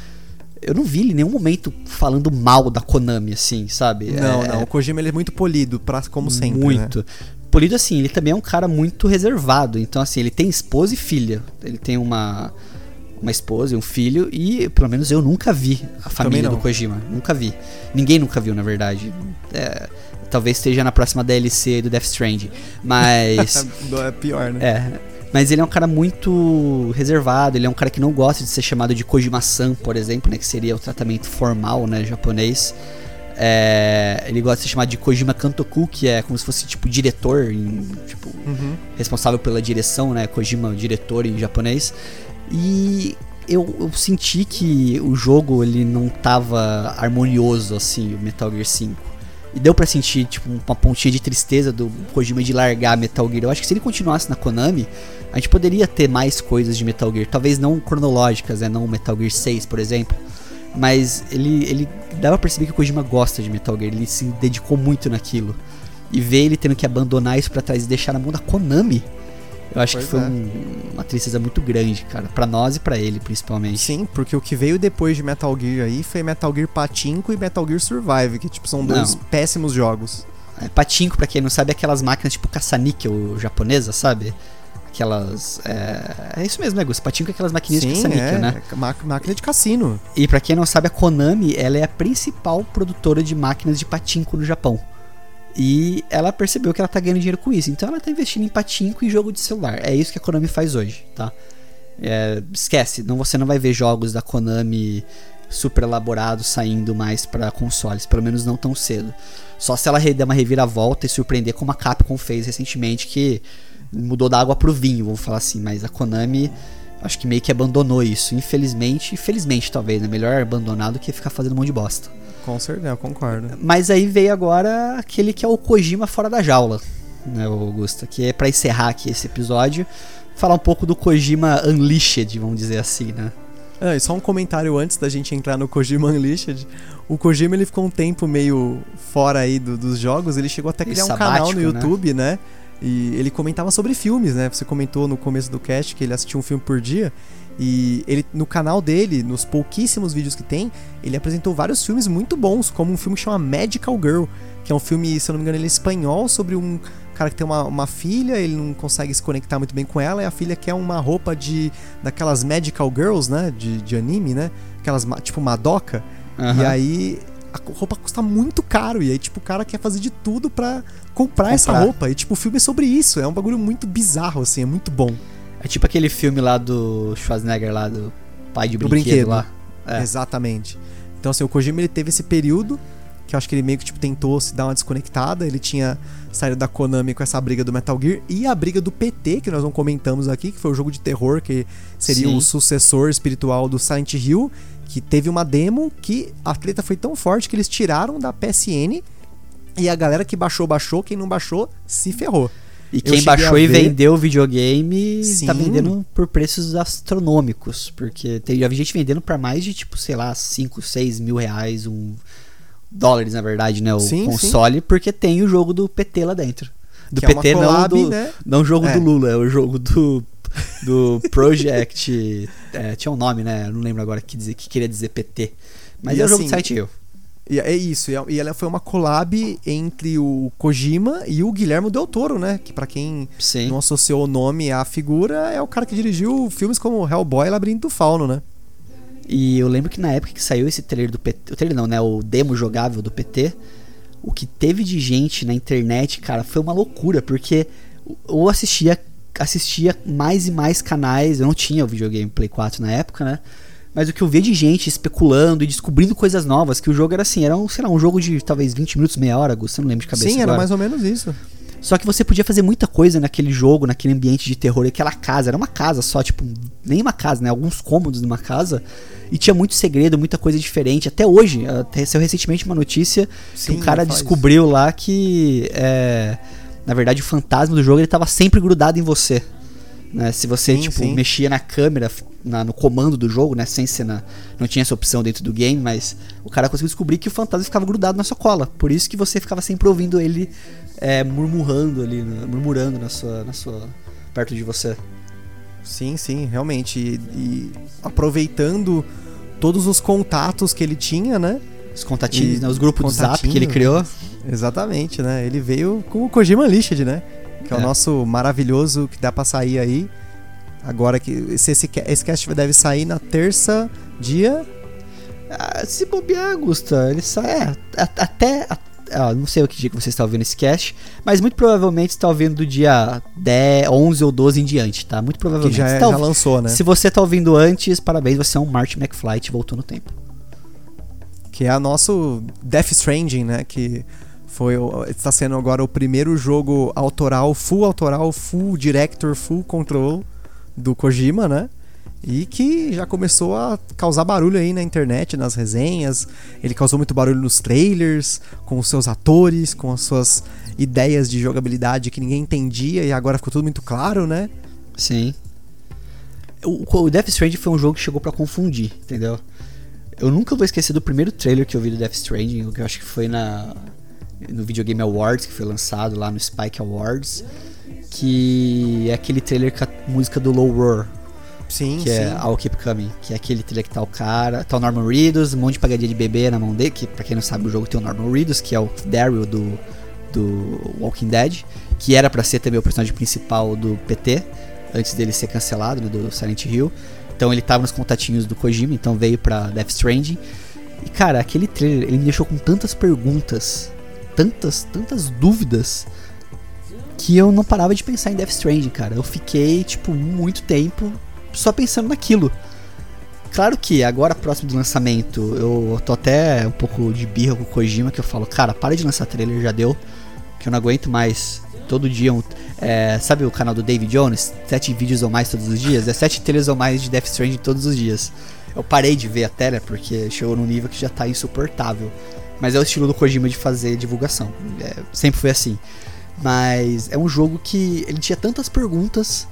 Eu não vi ele em nenhum momento falando mal da Konami, assim, sabe? Não, é, não. O Kojima ele é muito polido, pra, como sempre. Muito. Né? Polido, assim, ele também é um cara muito reservado. Então, assim, ele tem esposa e filha. Ele tem uma, uma esposa e um filho. E, pelo menos, eu nunca vi a família do Kojima. Nunca vi. Ninguém nunca viu, na verdade. É, talvez esteja na próxima DLC do Death Stranding. Mas. é pior, né? É. Mas ele é um cara muito reservado, ele é um cara que não gosta de ser chamado de Kojima-san, por exemplo, né, que seria o tratamento formal, né, japonês. É, ele gosta de ser chamado de Kojima Kantoku, que é como se fosse tipo diretor, em, tipo, uhum. responsável pela direção, né? Kojima, diretor em japonês. E eu, eu, senti que o jogo ele não tava harmonioso assim, o Metal Gear 5. E deu para sentir tipo uma pontinha de tristeza do Kojima de largar Metal Gear. Eu acho que se ele continuasse na Konami, a gente poderia ter mais coisas de Metal Gear, talvez não cronológicas, né, não Metal Gear 6, por exemplo mas ele, ele dava pra perceber que o Kojima gosta de Metal Gear, ele se dedicou muito naquilo. E ver ele tendo que abandonar isso para trás e deixar na mão da Konami, eu acho pois que foi é. um, uma tristeza muito grande, cara, para nós e para ele principalmente. Sim, porque o que veio depois de Metal Gear aí foi Metal Gear Patinco e Metal Gear Survive, que tipo são dois não. péssimos jogos. É, Patinco, para quem não sabe, é aquelas máquinas tipo caça-níquel japonesa, sabe? Aquelas. É, é isso mesmo, né, Gus? Patinho com aquelas maquininhas Sim, de caça é, né? máquina de cassino. E para quem não sabe, a Konami ela é a principal produtora de máquinas de patinco no Japão. E ela percebeu que ela tá ganhando dinheiro com isso. Então ela tá investindo em patinco e jogo de celular. É isso que a Konami faz hoje, tá? É, esquece, não, você não vai ver jogos da Konami super elaborados saindo mais para consoles, pelo menos não tão cedo. Só se ela der uma reviravolta e surpreender como a Capcom fez recentemente, que mudou da água pro vinho, vamos falar assim, mas a Konami acho que meio que abandonou isso, infelizmente, felizmente talvez, né? Melhor abandonar do que ficar fazendo um monte de bosta. Com certeza, eu concordo. Mas aí veio agora aquele que é o Kojima fora da jaula, né, Augusta, que é para encerrar aqui esse episódio, falar um pouco do Kojima Unleashed, vamos dizer assim, né? É, e só um comentário antes da gente entrar no Kojima Unleashed. O Kojima ele ficou um tempo meio fora aí do, dos jogos, ele chegou até a criar um canal no né? YouTube, né? né? E ele comentava sobre filmes, né? Você comentou no começo do cast que ele assistia um filme por dia. E ele, no canal dele, nos pouquíssimos vídeos que tem, ele apresentou vários filmes muito bons, como um filme que chama Magical Girl, que é um filme, se eu não me engano, ele é espanhol, sobre um cara que tem uma, uma filha, ele não consegue se conectar muito bem com ela, e a filha quer uma roupa de daquelas Magical Girls, né? De, de anime, né? Aquelas, tipo, Madoka. Uhum. E aí a roupa custa muito caro. E aí, tipo, o cara quer fazer de tudo pra comprar, comprar, essa roupa. E, tipo, o filme é sobre isso. É um bagulho muito bizarro, assim, é muito bom. É tipo aquele filme lá do Schwarzenegger, lá do pai de brinquedo, brinquedo. lá. É. Exatamente. Então, assim, o Kojima ele teve esse período que eu acho que ele meio que tipo, tentou se dar uma desconectada. Ele tinha saído da Konami com essa briga do Metal Gear e a briga do PT, que nós não comentamos aqui, que foi o jogo de terror que seria Sim. o sucessor espiritual do Silent Hill que teve uma demo que a treta foi tão forte que eles tiraram da PSN e a galera que baixou, baixou, quem não baixou, se ferrou. E quem baixou e vendeu o videogame Sim. tá vendendo por preços astronômicos. Porque tem, já vi gente vendendo para mais de, tipo, sei lá, 5, 6 mil reais, um dólares, na verdade, né? O sim, console, sim. porque tem o jogo do PT lá dentro. Do que PT, é collab, não do. Né? Não o jogo é. do Lula, é o jogo do do Project. É, tinha um nome, né? Eu não lembro agora que, dizer, que queria dizer PT. Mas e é o jogo do Silent Hill. É isso, e ela foi uma collab entre o Kojima e o Guilherme Del Toro, né? Que para quem Sim. não associou o nome à figura, é o cara que dirigiu filmes como Hellboy e Labirinto do Fauno, né? E eu lembro que na época que saiu esse trailer do PT, o trailer não, né? O demo jogável do PT, o que teve de gente na internet, cara, foi uma loucura, porque eu assistia assistia mais e mais canais. Eu não tinha o videogame Play 4 na época, né? Mas o que eu via de gente especulando e descobrindo coisas novas, que o jogo era assim, era um, sei lá, um jogo de talvez 20 minutos, meia hora, você não lembra de cabeça Sim, agora. era mais ou menos isso. Só que você podia fazer muita coisa naquele jogo, naquele ambiente de terror, aquela casa, era uma casa só, tipo, nem uma casa, né? Alguns cômodos numa casa. E tinha muito segredo, muita coisa diferente. Até hoje, até saiu recentemente uma notícia Sim, que um cara descobriu lá que é, na verdade o fantasma do jogo ele tava sempre grudado em você. Né? Se você sim, tipo, sim. mexia na câmera, na, no comando do jogo, né? Sem ser na, não tinha essa opção dentro do game, mas o cara conseguiu descobrir que o fantasma ficava grudado na sua cola. Por isso que você ficava sempre ouvindo ele é, murmurando ali, né? murmurando na sua, na sua, perto de você. Sim, sim, realmente. E, e aproveitando todos os contatos que ele tinha, né? Os contatinhos, e, né? Os grupos do Zap que ele criou. Exatamente, né? Ele veio com o Kojima Unleashed, né? que é, o É. nosso maravilhoso que dá pra sair aí. Agora que se esse, ca- esse cast deve sair na terça, dia. Ah, se bobear, Gusta, ele sai. É, até. ah, não sei o que dia que você está ouvindo esse cast, mas muito provavelmente está ouvindo do dia 10, 11 ou 12 em diante, tá? Muito Que provavelmente. já, é- tá já lançou, né? Se você tá ouvindo antes, parabéns, você é um Marty McFly voltou no tempo. Que é o nosso Death Stranding, né? Que foi está sendo agora o primeiro jogo autoral, full autoral, full director, full control do Kojima, né? E que já começou a causar barulho aí na internet, nas resenhas. Ele causou muito barulho nos trailers, com os seus atores, com as suas ideias de jogabilidade que ninguém entendia e agora ficou tudo muito claro, né? Sim. O, o Death Stranding foi um jogo que chegou pra confundir, entendeu? Eu nunca vou esquecer do primeiro trailer que eu vi do Death Stranding, que eu acho que foi na no Videogame Awards, que foi lançado lá no Spike Awards, que é aquele trailer com a música do Low Roar, Sim, que é I'll Keep Coming, que é aquele trailer que tá o cara, tá o Norman Reedus, um monte de pagadinha de bebê na mão dele, que pra quem não sabe o jogo tem o Norman Reedus, que é o Daryl do, do Walking Dead, que era pra ser também o personagem principal do PT, antes dele ser cancelado, né, do Silent Hill. Então ele tava nos contatinhos do Kojima, então veio pra Death Stranding. E cara, aquele trailer, ele me deixou com tantas perguntas, tantas, tantas dúvidas, que eu não parava de pensar em Death Stranding, cara. Eu fiquei, tipo, muito tempo só pensando naquilo. Claro que agora, próximo do lançamento, eu tô até um pouco de birra com o Kojima, que eu falo, cara, para de lançar trailer, já deu. Que eu não aguento mais. Todo dia, um, é, sabe o canal do David Jones? Sete vídeos ou mais todos os dias? É sete trailers ou mais de Death Stranding todos os dias. Eu parei de ver a tela porque chegou num nível que já tá insuportável. Mas é o estilo do Kojima de fazer divulgação. É, sempre foi assim. Mas é um jogo que ele tinha tantas perguntas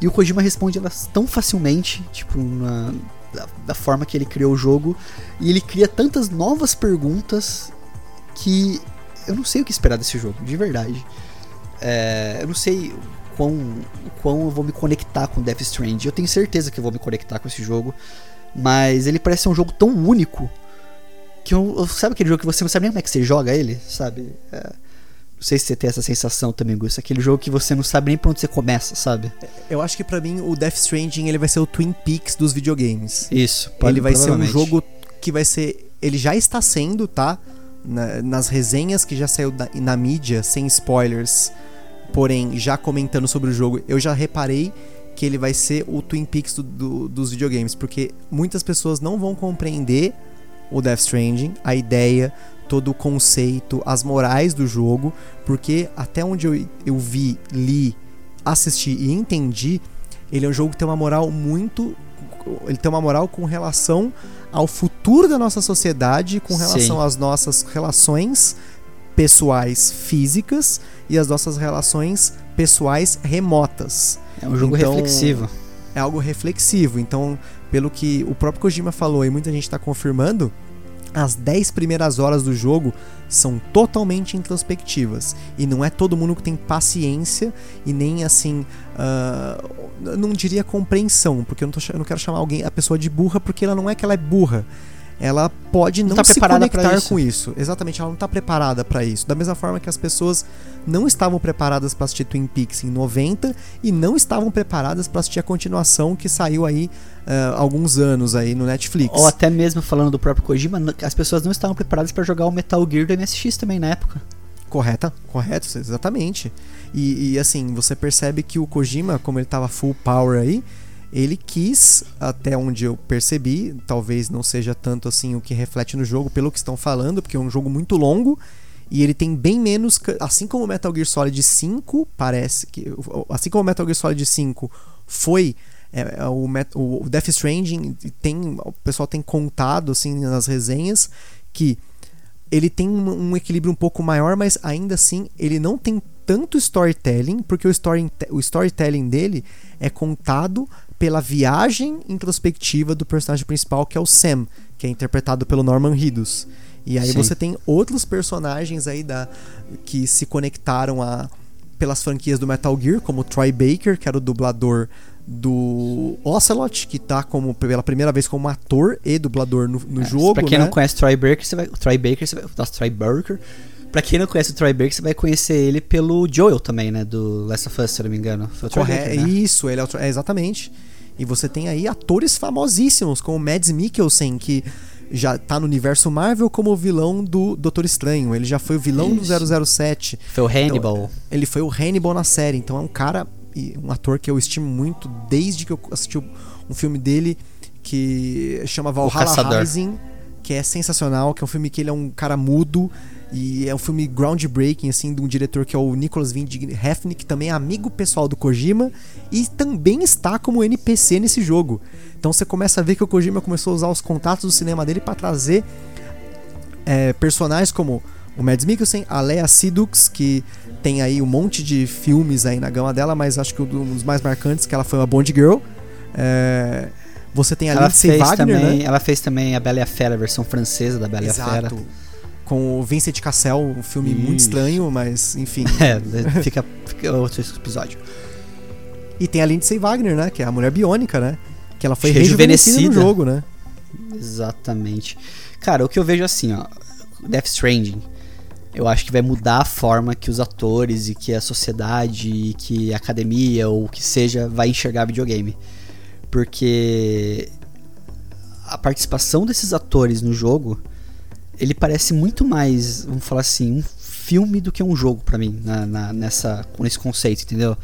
e o Kojima responde elas tão facilmente, tipo, na, da, da forma que ele criou o jogo. E ele cria tantas novas perguntas que eu não sei o que esperar desse jogo, de verdade. É, eu não sei o quão, o quão eu vou me conectar com Death Stranding. Eu tenho certeza que eu vou me conectar com esse jogo. Mas ele parece ser um jogo tão único que eu, eu- sabe aquele jogo que você não sabe nem como é que você joga ele, sabe? É, não sei se você tem essa sensação também, Gus. Aquele jogo que você não sabe nem pra onde você começa, sabe? Eu acho que pra mim o Death Stranding ele vai ser o Twin Peaks dos videogames. Isso. ele vai ser um jogo que vai ser. Ele já está sendo, tá? Na- nas resenhas que já saiu da- na mídia, sem spoilers, porém já comentando sobre o jogo, eu já reparei que ele vai ser o Twin Peaks do- do- dos videogames, porque muitas pessoas não vão compreender o Death Stranding, a ideia, todo o conceito, as morais do jogo, porque até onde eu, eu vi, li, assisti e entendi, ele é um jogo que tem uma moral muito. Ele tem uma moral com relação ao futuro da nossa sociedade, com relação Sim. às nossas relações pessoais físicas e as nossas relações pessoais remotas. É um jogo Então, reflexivo. É algo reflexivo. Então, pelo que o próprio Kojima falou e muita gente está confirmando, as 10 primeiras horas do jogo são totalmente introspectivas. E não é todo mundo que tem paciência e nem assim. eu não diria compreensão, porque eu não, tô eu não quero chamar alguém, a pessoa de burra, porque ela não é que ela é burra. Ela pode Não não, tá se conectar isso. com isso. Exatamente, ela não está preparada para isso. Da mesma forma que as pessoas não estavam preparadas para assistir Twin Peaks em 90 e não estavam preparadas para assistir a continuação que saiu aí há alguns anos aí no Netflix. Ou até mesmo falando do próprio Kojima, as pessoas não estavam preparadas pra jogar o Metal Gear do MSX também na época. Correta, correto, exatamente. E, e, assim, você percebe que o Kojima, como ele tava full power aí, ele quis, até onde eu percebi, talvez não seja tanto assim o que reflete no jogo, pelo que estão falando, porque é um jogo muito longo e ele tem bem menos. Assim como Metal Gear Solid 5, parece que. Assim como Metal Gear Solid 5 foi. é, é, o o Death Stranding tem. O pessoal tem contado assim nas resenhas que ele tem um, um equilíbrio um pouco maior, mas ainda assim ele não tem tanto storytelling, porque o, story, o storytelling dele é contado pela viagem introspectiva do personagem principal, que é o Sam, que é interpretado pelo Norman Reedus. E aí Sim. você tem outros personagens aí da que se conectaram a pelas franquias do Metal Gear, como o Troy Baker, que era o dublador do Ocelot, que tá como pela primeira vez como ator e dublador no, no É, jogo, pra quem né? não conhece Troy Baker, você vai. Troy Baker, você vai. Nossa, Troy Baker. Pra quem não conhece o Troy Baker, você vai conhecer ele pelo Joel também, né? Do Last of Us, se eu não me engano. Foi o Troy Corre- Baker, né? Isso, ele é, o é, exatamente. E você tem aí atores famosíssimos, como Mads Mikkelsen, que já tá no universo Marvel como o vilão do Doutor Estranho. Ele já foi o vilão Isso. do 007. Foi o Hannibal. Ele foi o Hannibal na série, então é um cara um ator que eu estimo muito desde que eu assisti um filme dele que chama Valhalla. Rising, que é sensacional, que é um filme que ele é um cara mudo e é um filme groundbreaking assim de um diretor que é o Nicholas Winding Refn, que também é amigo pessoal do Kojima e também está como NPC nesse jogo. Então você começa a ver que o Kojima começou a usar os contatos do cinema dele para trazer é, personagens como o Mads Mikkelsen, a Lea Seydoux, que tem aí um monte de filmes aí na gama dela, mas acho que um dos mais marcantes que ela foi uma Bond Girl. É, você tem a Ela Lindsay fez, Wagner, também, né? ela fez também a Bela e a Fera, a versão francesa da Bela e a Fera. Com o Vincent Cassel, um filme muito Isso. estranho, mas enfim. É, fica, fica outro episódio. e tem a Lindsay Wagner, né? Que é a mulher biônica, né? Que ela foi Rejuvenescida. rejuvenescida no jogo, né? Exatamente. Cara, o que eu vejo assim, ó, Death Stranding, eu acho que vai mudar a forma que os atores e que a sociedade e que a academia ou o que seja vai enxergar videogame. Porque a participação desses atores no jogo, ele parece muito mais, vamos falar assim, um filme do que um jogo pra mim, na, na- nessa, nesse conceito, entendeu?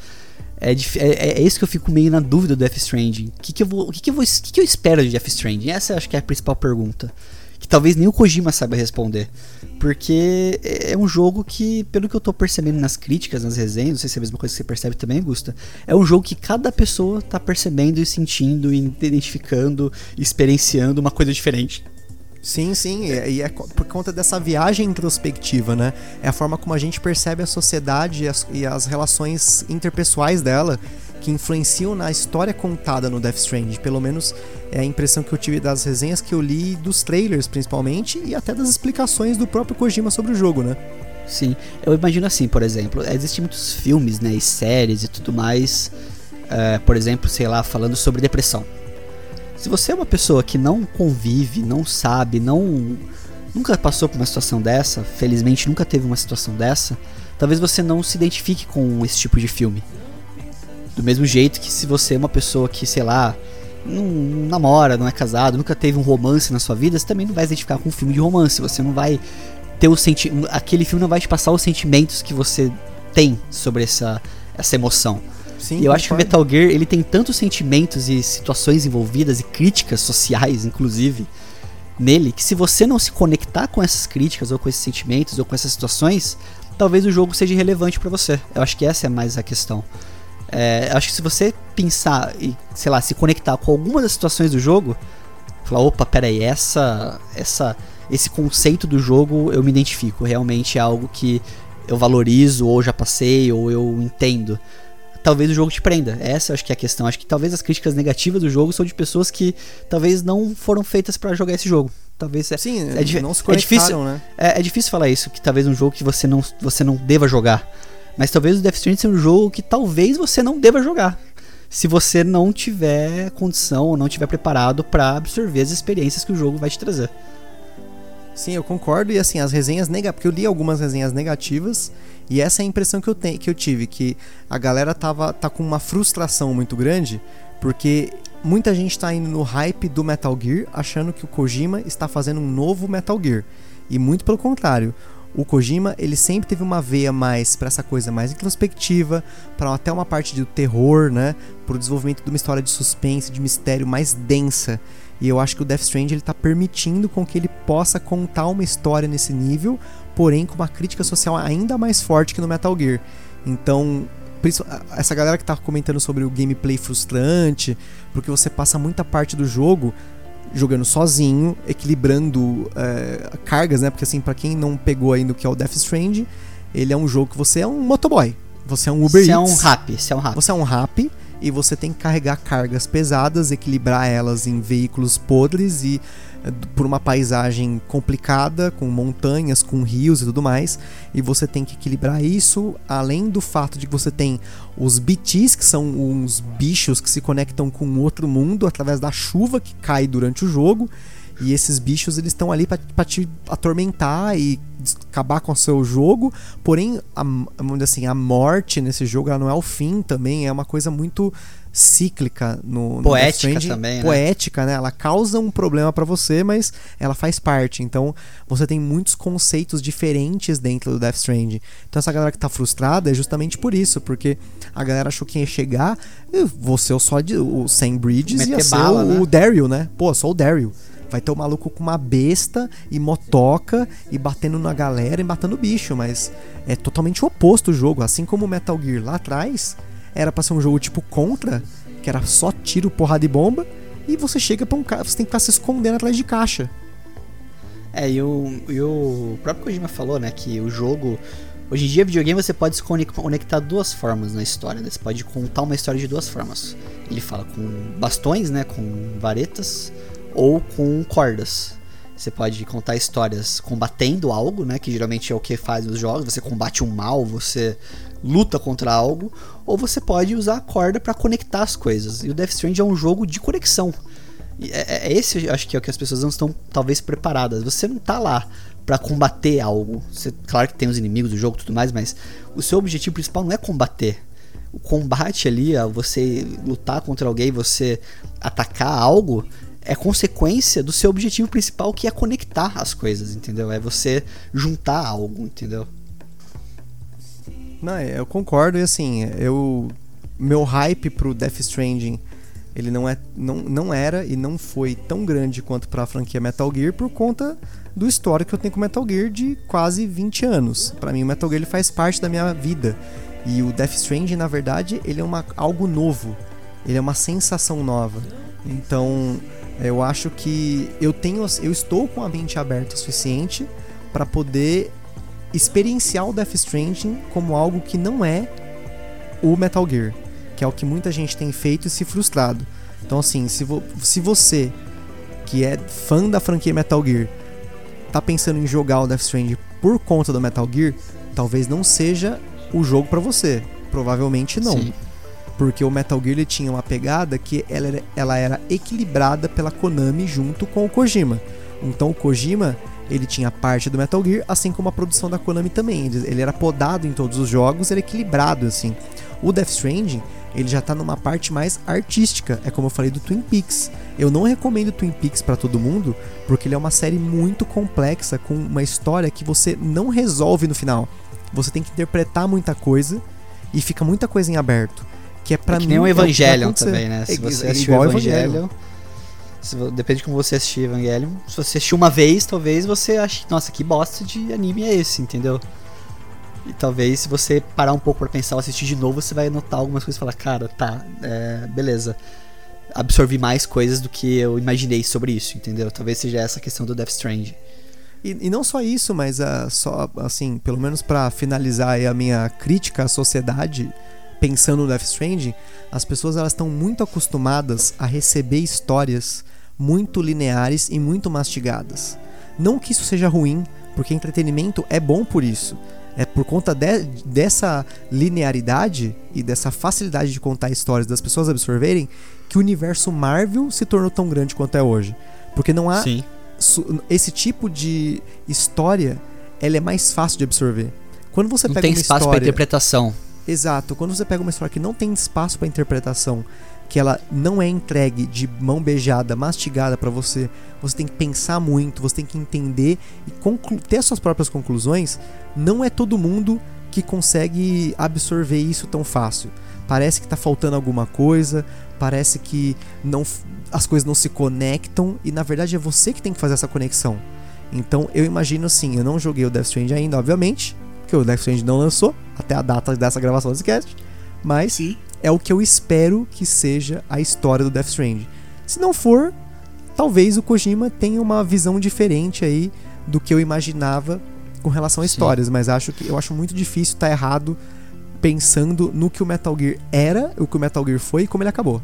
É, dif- é, é isso que eu fico meio na dúvida do Death Stranding. O que, que, eu, vou, que, que, eu, vou, que, que eu espero de Death Stranding? Essa acho que é a principal pergunta. Que talvez nem o Kojima saiba responder. Porque é é um jogo que, pelo que eu tô percebendo nas críticas, nas resenhas, não sei se é a mesma coisa que você percebe também, Gusta, é um jogo que cada pessoa tá percebendo e sentindo, e identificando, experienciando uma coisa diferente. Sim, sim, e é por conta dessa viagem introspectiva, né? É a forma como a gente percebe a sociedade e as, e as relações interpessoais dela que influenciam na história contada no Death Stranding. Pelo menos é a impressão que eu tive das resenhas que eu li, dos trailers principalmente, e até das explicações do próprio Kojima sobre o jogo, né? Sim, eu imagino assim, por exemplo, existem muitos filmes, né, e séries e tudo mais, é, por exemplo, sei lá, falando sobre depressão. Se você é uma pessoa que não convive, não sabe, não nunca passou por uma situação dessa, felizmente nunca teve uma situação dessa, talvez você não se identifique com esse tipo de filme. Do mesmo jeito que se você é uma pessoa que, sei lá, não, namora, não é casado, nunca teve um romance na sua vida, você também não vai se identificar com um filme de romance, você não vai ter o senti aquele filme não vai te passar os sentimentos que você tem sobre essa, essa emoção. Sim, E eu acho que o. Metal Gear ele tem tantos sentimentos e situações envolvidas e críticas sociais, inclusive, nele, que se você não se conectar com essas críticas ou com esses sentimentos ou com essas situações, talvez o jogo seja irrelevante pra você. Eu acho que essa é mais a questão. É, eu acho que se você pensar e, sei lá, se conectar com alguma das situações do jogo, falar, opa, peraí, essa, essa, esse conceito do jogo eu me identifico. Realmente é algo que eu valorizo, ou já passei, ou eu entendo. Talvez o jogo te prenda. Essa acho que é a questão. Acho que talvez as críticas negativas do jogo são de pessoas que talvez não foram feitas pra jogar esse jogo. Talvez é, Sim, é di- não se é difícil- né? é, é difícil falar isso, que talvez um jogo que você não, você não deva jogar. Mas talvez o Death Stranding seja um jogo que talvez você não deva jogar. Se você não tiver condição ou não tiver preparado pra absorver as experiências que o jogo vai te trazer. Sim, eu concordo. E assim, as resenhas negativas. Porque eu li algumas resenhas negativas. E essa é a impressão que eu, tenho, que eu tive. Que a galera tava, tá com uma frustração muito grande. Porque muita gente tá indo no hype do Metal Gear, achando que o Kojima está fazendo um novo Metal Gear. E muito pelo contrário. O Kojima, ele sempre teve uma veia mais para essa coisa mais introspectiva, para até uma parte do terror, né, pro desenvolvimento de uma história de suspense, de mistério mais densa. E eu acho que o Death Stranding ele tá permitindo com que ele possa contar uma história nesse nível, porém com uma crítica social ainda mais forte que no Metal Gear. Então, essa galera que tá comentando sobre o gameplay frustrante, porque você passa muita parte do jogo jogando sozinho, equilibrando é, cargas, né? Porque assim, pra quem não pegou ainda o que é o Death Stranding, ele é um jogo que você é um motoboy. Você é um Uber Você é um rap, você é um rap. Você é um rap e você tem que carregar cargas pesadas, equilibrar elas em veículos podres e por uma paisagem complicada, com montanhas, com rios e tudo mais. E você tem que equilibrar isso, além do fato de que você tem os BTs, que são uns bichos que se conectam com outro mundo através da chuva que cai durante o jogo. E esses bichos eles estão ali para te atormentar e acabar com o seu jogo. Porém, a, assim, a morte nesse jogo ela não é o fim também, é uma coisa muito cíclica no, poética no também, né? poética, né? Ela causa um problema para você, mas ela faz parte. Então, você tem muitos conceitos diferentes dentro do Death Stranding. Então, essa galera que tá frustrada é justamente por isso, porque a galera achou que ia chegar, você o só de, o Sam Bridges Meter ia bala, o, né? o Daryl, né? Pô, só o Daryl. Vai ter o um maluco com uma besta e motoca e batendo na galera e matando bicho, mas é totalmente o oposto o jogo. Assim como Metal Gear lá atrás, era pra ser um jogo tipo Contra, que era só tiro, porrada e bomba, e você chega pra um cara, você tem que estar se escondendo atrás de caixa. É, e o, e o próprio Kojima falou, né, que o jogo. Hoje em dia, videogame você pode se conectar duas formas na história, né? Você pode contar uma história de duas formas. Ele fala com bastões, né, com varetas, ou com cordas. Você pode contar histórias combatendo algo, né? Que geralmente é o que faz os jogos. Você combate um mal, você luta contra algo. Ou você pode usar a corda para conectar as coisas. E o Death Stranding é um jogo de conexão. É, é, esse, acho que é o que as pessoas não estão talvez preparadas. Você não tá lá para combater algo. Você, claro que tem os inimigos do jogo e tudo mais, mas o seu objetivo principal não é combater. O combate ali, você lutar contra alguém, você atacar algo, é consequência do seu objetivo principal, que é conectar as coisas, entendeu? É você juntar algo, entendeu? Não, eu concordo e assim, eu meu hype pro Death Stranding, ele não é não, não era e não foi tão grande quanto para a franquia Metal Gear por conta do histórico que eu tenho com Metal Gear de quase 20 anos. Para mim o Metal Gear ele faz parte da minha vida. E o Death Stranding, na verdade, ele é uma, algo novo. Ele é uma sensação nova. Então, eu acho que eu tenho, eu estou com a mente aberta o suficiente para poder experienciar o Death Stranding como algo que não é o Metal Gear, que é o que muita gente tem feito e se frustrado. Então assim, se, vo se você que é fã da franquia Metal Gear tá pensando em jogar o Death Stranding por conta do Metal Gear, talvez não seja o jogo para você. Provavelmente não. Sim. Porque o Metal Gear ele tinha uma pegada que ela era, ela era equilibrada pela Konami junto com o Kojima. Então o Kojima ele tinha parte do Metal Gear, assim como a produção da Konami também. Ele, ele era podado em todos os jogos, ele é equilibrado assim. O Death Stranding ele já tá numa parte mais artística, é como eu falei do Twin Peaks. Eu não recomendo Twin Peaks para todo mundo, porque ele é uma série muito complexa com uma história que você não resolve no final. Você tem que interpretar muita coisa e fica muita coisa em aberto que é para é mim. Nem o Evangelion é também, né? Se você assistiu o Evangelion, se, depende de como você assistir Evangelion. Se você assistiu uma vez, talvez você ache, nossa, que bosta de anime é esse, entendeu? E talvez se você parar um pouco para pensar ou assistir de novo, você vai notar algumas coisas e falar, cara, tá, é, beleza. Absorvi mais coisas do que eu imaginei sobre isso, entendeu? Talvez seja essa a questão do Death Stranding. E, e, não só isso, mas uh, só assim, pelo menos para finalizar a minha crítica à sociedade pensando no Death Stranding, as pessoas elas estão muito acostumadas a receber histórias muito lineares e muito mastigadas. Não que isso seja ruim, porque entretenimento é bom por isso. É por conta de, dessa linearidade e dessa facilidade de contar histórias das pessoas absorverem que o universo Marvel se tornou tão grande quanto é hoje. Porque não há Sim. esse tipo de história, ela é mais fácil de absorver. Quando você não pega tem espaço para interpretação. Exato. Quando você pega uma história que não tem espaço para interpretação, que ela não é entregue de mão beijada, mastigada para você, você tem que pensar muito, você tem que entender e ter as suas próprias conclusões. Não é todo mundo que consegue absorver isso tão fácil. Parece que tá faltando alguma coisa, parece que não as coisas não se conectam e na verdade é você que tem que fazer essa conexão. Então eu imagino assim, eu não joguei o Death Stranding ainda, obviamente, porque o Death Stranding não lançou até a data dessa gravação desse cast, mas Sim. é o que eu espero que seja a história do Death Stranding. Se não for, talvez o Kojima tenha uma visão diferente aí do que eu imaginava com relação a Sim. histórias, mas acho que eu acho muito difícil estar tá errado pensando no que o Metal Gear era, o que o Metal Gear foi e como ele acabou.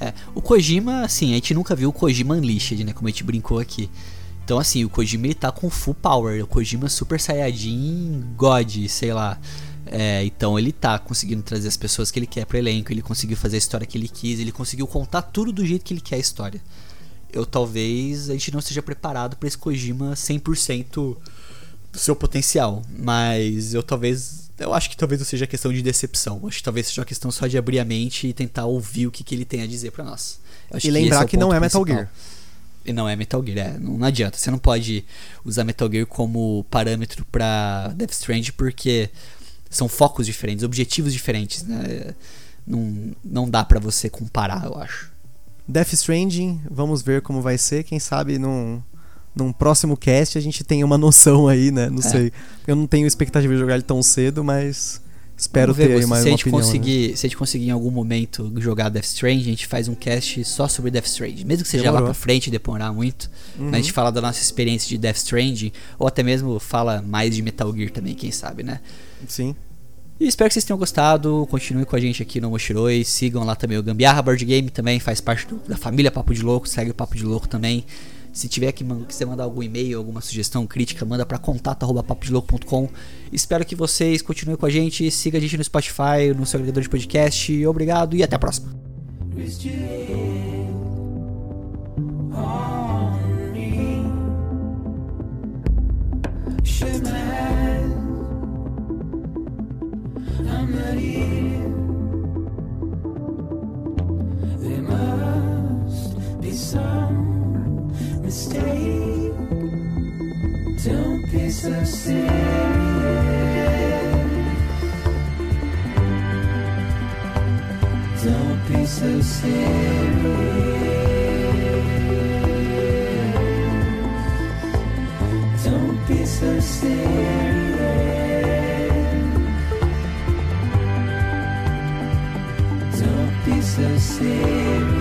É, o Kojima, assim, a gente nunca viu o Kojima Unleashed, né, como a gente brincou aqui. Então, assim, o Kojima ele tá com full power. O Kojima Super Saiyajin God, sei lá. É, então ele tá conseguindo trazer as pessoas que ele quer pro elenco, ele conseguiu fazer a história que ele quis, ele conseguiu contar tudo do jeito que ele quer a história. eu talvez a gente não esteja preparado para esse Kojima 100% do seu potencial, mas eu talvez eu acho que talvez não seja questão de decepção. Acho que talvez seja uma questão só de abrir a mente e tentar ouvir o que, que ele tem a dizer para nós. e lembrar que, é não é Metal principal. Gear. E não é Metal Gear, é, não, não, adianta. Você não pode usar Metal Gear como parâmetro para Death Stranding porque são focos diferentes, objetivos diferentes, né? Não, não dá para você comparar, eu acho. Death Stranding, vamos ver como vai ser. Quem sabe num, num próximo cast a gente tem uma noção aí, né? Não é. sei. Eu não tenho expectativa de jogar ele tão cedo, mas espero ter aí mais se uma opinião. Né? Conseguir, né? Se a gente conseguir em algum momento jogar Death Stranding, a gente faz um cast só sobre Death Stranding. Mesmo que seja Demorou. lá pra frente e demorar muito, uhum. a gente fala da nossa experiência de Death Stranding, ou até mesmo fala mais de Metal Gear também, quem sabe, né? Sim. E espero que vocês tenham gostado. Continue com a gente aqui no Mochiroi. Sigam lá também o Gambiarra Board Game, também faz parte do, da família Papo de Louco. Segue o Papo de Louco também. Se tiver que quiser mandar algum e-mail, alguma sugestão, crítica, manda para contato@papodelouco.com. Espero que vocês continuem com a gente, siga a gente no Spotify, no seu agregador de podcast. Obrigado e até a próxima. Don't be so serious. Don't be so serious. Don't be so serious. Don't be so serious.